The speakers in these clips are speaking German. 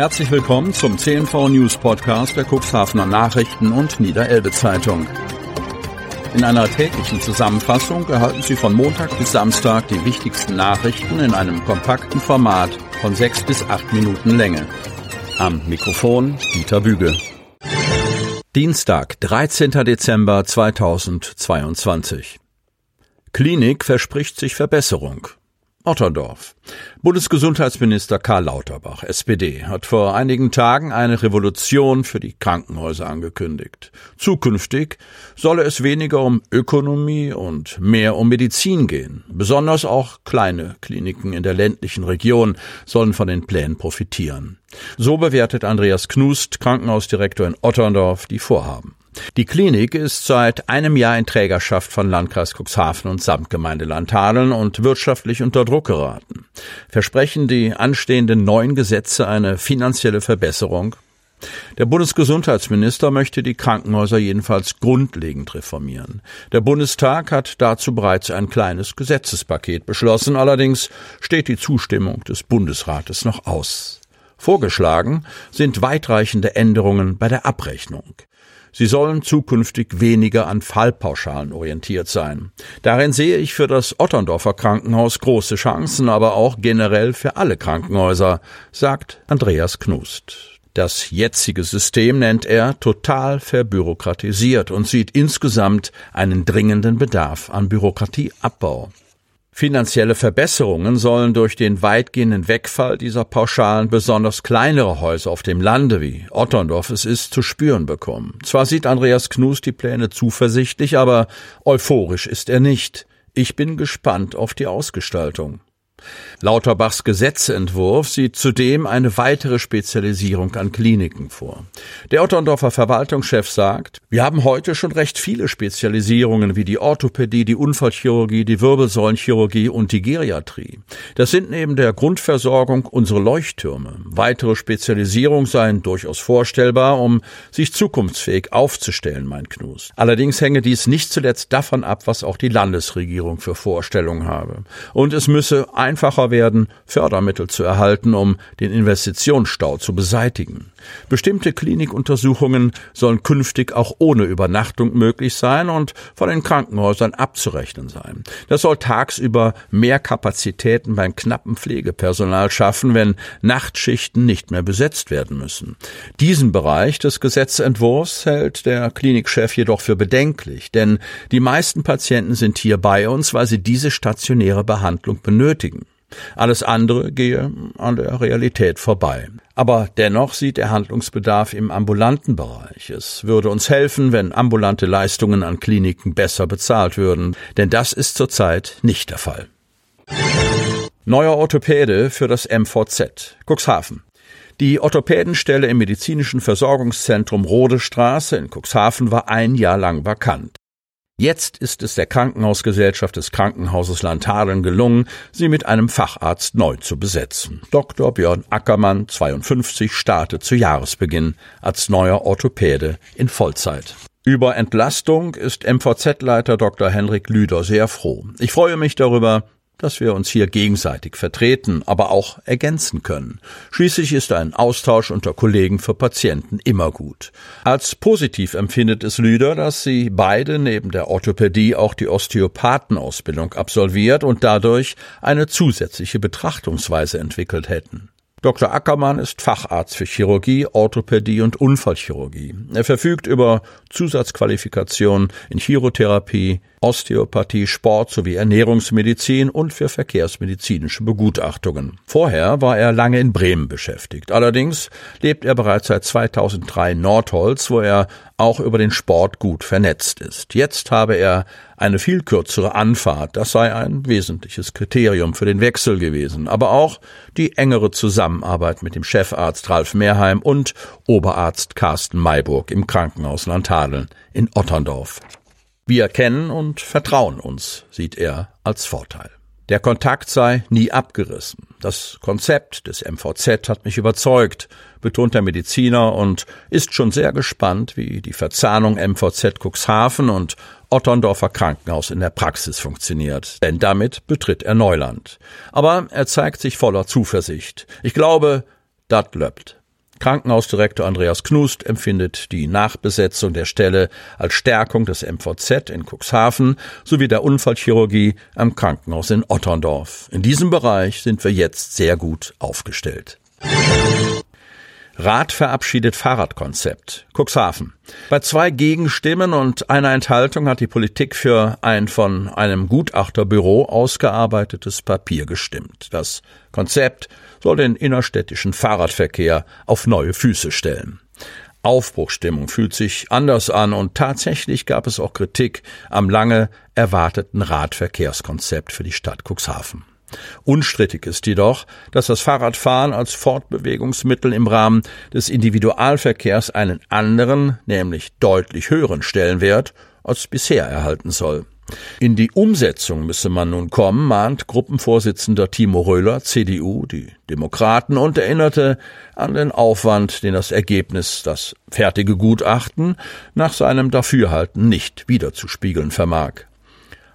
Herzlich willkommen zum CNV News Podcast der Cuxhavener Nachrichten und Niederelbe Zeitung. In einer täglichen Zusammenfassung erhalten Sie von Montag bis Samstag die wichtigsten Nachrichten in einem kompakten Format von sechs bis acht Minuten Länge. Am Mikrofon Dieter Büge. Dienstag, 13. Dezember 2022. Klinik verspricht sich Verbesserung. Otterndorf. Bundesgesundheitsminister Karl Lauterbach, SPD, hat vor einigen Tagen eine Revolution für die Krankenhäuser angekündigt. Zukünftig solle es weniger um Ökonomie und mehr um Medizin gehen. Besonders auch kleine Kliniken in der ländlichen Region sollen von den Plänen profitieren. So bewertet Andreas Knust, Krankenhausdirektor in Otterndorf, die Vorhaben. Die Klinik ist seit einem Jahr in Trägerschaft von Landkreis Cuxhaven und Samtgemeinde Landhadeln und wirtschaftlich unter Druck geraten. Versprechen die anstehenden neuen Gesetze eine finanzielle Verbesserung? Der Bundesgesundheitsminister möchte die Krankenhäuser jedenfalls grundlegend reformieren. Der Bundestag hat dazu bereits ein kleines Gesetzespaket beschlossen, allerdings steht die Zustimmung des Bundesrates noch aus. Vorgeschlagen sind weitreichende Änderungen bei der Abrechnung. Sie sollen zukünftig weniger an Fallpauschalen orientiert sein. Darin sehe ich für das Otterndorfer Krankenhaus große Chancen, aber auch generell für alle Krankenhäuser, sagt Andreas Knust. Das jetzige System nennt er total verbürokratisiert und sieht insgesamt einen dringenden Bedarf an Bürokratieabbau. Finanzielle Verbesserungen sollen durch den weitgehenden Wegfall dieser Pauschalen besonders kleinere Häuser auf dem Lande wie Otterndorf es ist zu spüren bekommen. Zwar sieht Andreas Knus die Pläne zuversichtlich, aber euphorisch ist er nicht. Ich bin gespannt auf die Ausgestaltung. Lauterbachs Gesetzentwurf sieht zudem eine weitere Spezialisierung an Kliniken vor. Der Otterndorfer Verwaltungschef sagt, wir haben heute schon recht viele Spezialisierungen wie die Orthopädie, die Unfallchirurgie, die Wirbelsäulenchirurgie und die Geriatrie. Das sind neben der Grundversorgung unsere Leuchttürme. Weitere Spezialisierungen seien durchaus vorstellbar, um sich zukunftsfähig aufzustellen, meint Knus. Allerdings hänge dies nicht zuletzt davon ab, was auch die Landesregierung für Vorstellungen habe. Und es müsse einfacher werden, Fördermittel zu erhalten, um den Investitionsstau zu beseitigen. Bestimmte Klinikuntersuchungen sollen künftig auch ohne Übernachtung möglich sein und von den Krankenhäusern abzurechnen sein. Das soll tagsüber mehr Kapazitäten beim knappen Pflegepersonal schaffen, wenn Nachtschichten nicht mehr besetzt werden müssen. Diesen Bereich des Gesetzentwurfs hält der Klinikchef jedoch für bedenklich, denn die meisten Patienten sind hier bei uns, weil sie diese stationäre Behandlung benötigen. Alles andere gehe an der Realität vorbei. Aber dennoch sieht er Handlungsbedarf im ambulanten Bereich. Es würde uns helfen, wenn ambulante Leistungen an Kliniken besser bezahlt würden, denn das ist zurzeit nicht der Fall. Neuer Orthopäde für das MVZ Cuxhaven. Die Orthopädenstelle im medizinischen Versorgungszentrum Rodestraße in Cuxhaven war ein Jahr lang vakant. Jetzt ist es der Krankenhausgesellschaft des Krankenhauses Landhadeln gelungen, sie mit einem Facharzt neu zu besetzen. Dr. Björn Ackermann, 52, startet zu Jahresbeginn als neuer Orthopäde in Vollzeit. Über Entlastung ist MVZ-Leiter Dr. Henrik Lüder sehr froh. Ich freue mich darüber, dass wir uns hier gegenseitig vertreten, aber auch ergänzen können. Schließlich ist ein Austausch unter Kollegen für Patienten immer gut. Als positiv empfindet es Lüder, dass sie beide neben der Orthopädie auch die Osteopathenausbildung absolviert und dadurch eine zusätzliche Betrachtungsweise entwickelt hätten. Dr. Ackermann ist Facharzt für Chirurgie, Orthopädie und Unfallchirurgie. Er verfügt über Zusatzqualifikationen in Chirotherapie, Osteopathie, Sport sowie Ernährungsmedizin und für verkehrsmedizinische Begutachtungen. Vorher war er lange in Bremen beschäftigt. Allerdings lebt er bereits seit 2003 in Nordholz, wo er auch über den Sport gut vernetzt ist. Jetzt habe er eine viel kürzere Anfahrt. Das sei ein wesentliches Kriterium für den Wechsel gewesen. Aber auch die engere Zusammenarbeit mit dem Chefarzt Ralf Mehrheim und Oberarzt Carsten Mayburg im Krankenhaus Landhadeln in Otterndorf. Wir kennen und vertrauen uns, sieht er als Vorteil. Der Kontakt sei nie abgerissen. Das Konzept des MVZ hat mich überzeugt, betont der Mediziner und ist schon sehr gespannt, wie die Verzahnung MVZ Cuxhaven und Otterndorfer Krankenhaus in der Praxis funktioniert. Denn damit betritt er Neuland. Aber er zeigt sich voller Zuversicht. Ich glaube, dat löppt. Krankenhausdirektor Andreas Knust empfindet die Nachbesetzung der Stelle als Stärkung des MVZ in Cuxhaven sowie der Unfallchirurgie am Krankenhaus in Otterndorf. In diesem Bereich sind wir jetzt sehr gut aufgestellt. Rat verabschiedet Fahrradkonzept. Cuxhaven. Bei zwei Gegenstimmen und einer Enthaltung hat die Politik für ein von einem Gutachterbüro ausgearbeitetes Papier gestimmt. Das Konzept soll den innerstädtischen Fahrradverkehr auf neue Füße stellen. Aufbruchstimmung fühlt sich anders an und tatsächlich gab es auch Kritik am lange erwarteten Radverkehrskonzept für die Stadt Cuxhaven. Unstrittig ist jedoch, dass das Fahrradfahren als Fortbewegungsmittel im Rahmen des Individualverkehrs einen anderen, nämlich deutlich höheren Stellenwert als bisher erhalten soll. In die Umsetzung müsse man nun kommen, mahnt Gruppenvorsitzender Timo Röhler, CDU, die Demokraten und erinnerte an den Aufwand, den das Ergebnis, das fertige Gutachten, nach seinem Dafürhalten nicht wiederzuspiegeln vermag.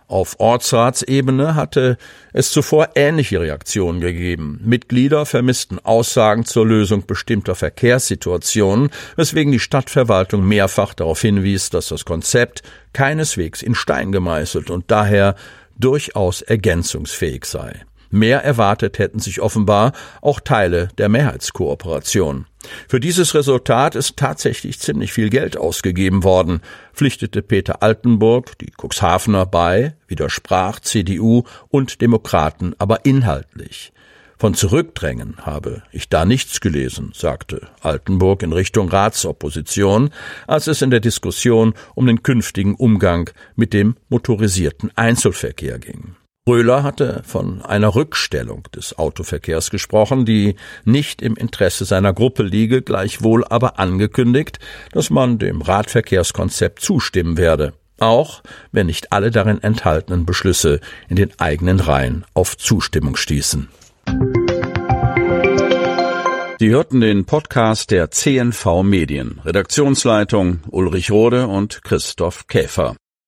Auf Ortsratsebene hatte es zuvor ähnliche Reaktionen gegeben. Mitglieder vermissten Aussagen zur Lösung bestimmter Verkehrssituationen, weswegen die Stadtverwaltung mehrfach darauf hinwies, dass das Konzept keineswegs in Stein gemeißelt und daher durchaus ergänzungsfähig sei. Mehr erwartet hätten sich offenbar auch Teile der Mehrheitskooperation. Für dieses Resultat ist tatsächlich ziemlich viel Geld ausgegeben worden, pflichtete Peter Altenburg, die Cuxhavener, bei, widersprach CDU und Demokraten aber inhaltlich. Von Zurückdrängen habe ich da nichts gelesen, sagte Altenburg in Richtung Ratsopposition, als es in der Diskussion um den künftigen Umgang mit dem motorisierten Einzelverkehr ging. Röhler hatte von einer Rückstellung des Autoverkehrs gesprochen, die nicht im Interesse seiner Gruppe liege, gleichwohl aber angekündigt, dass man dem Radverkehrskonzept zustimmen werde, auch wenn nicht alle darin enthaltenen Beschlüsse in den eigenen Reihen auf Zustimmung stießen. Sie hörten den Podcast der CNV Medien, Redaktionsleitung Ulrich Rode und Christoph Käfer.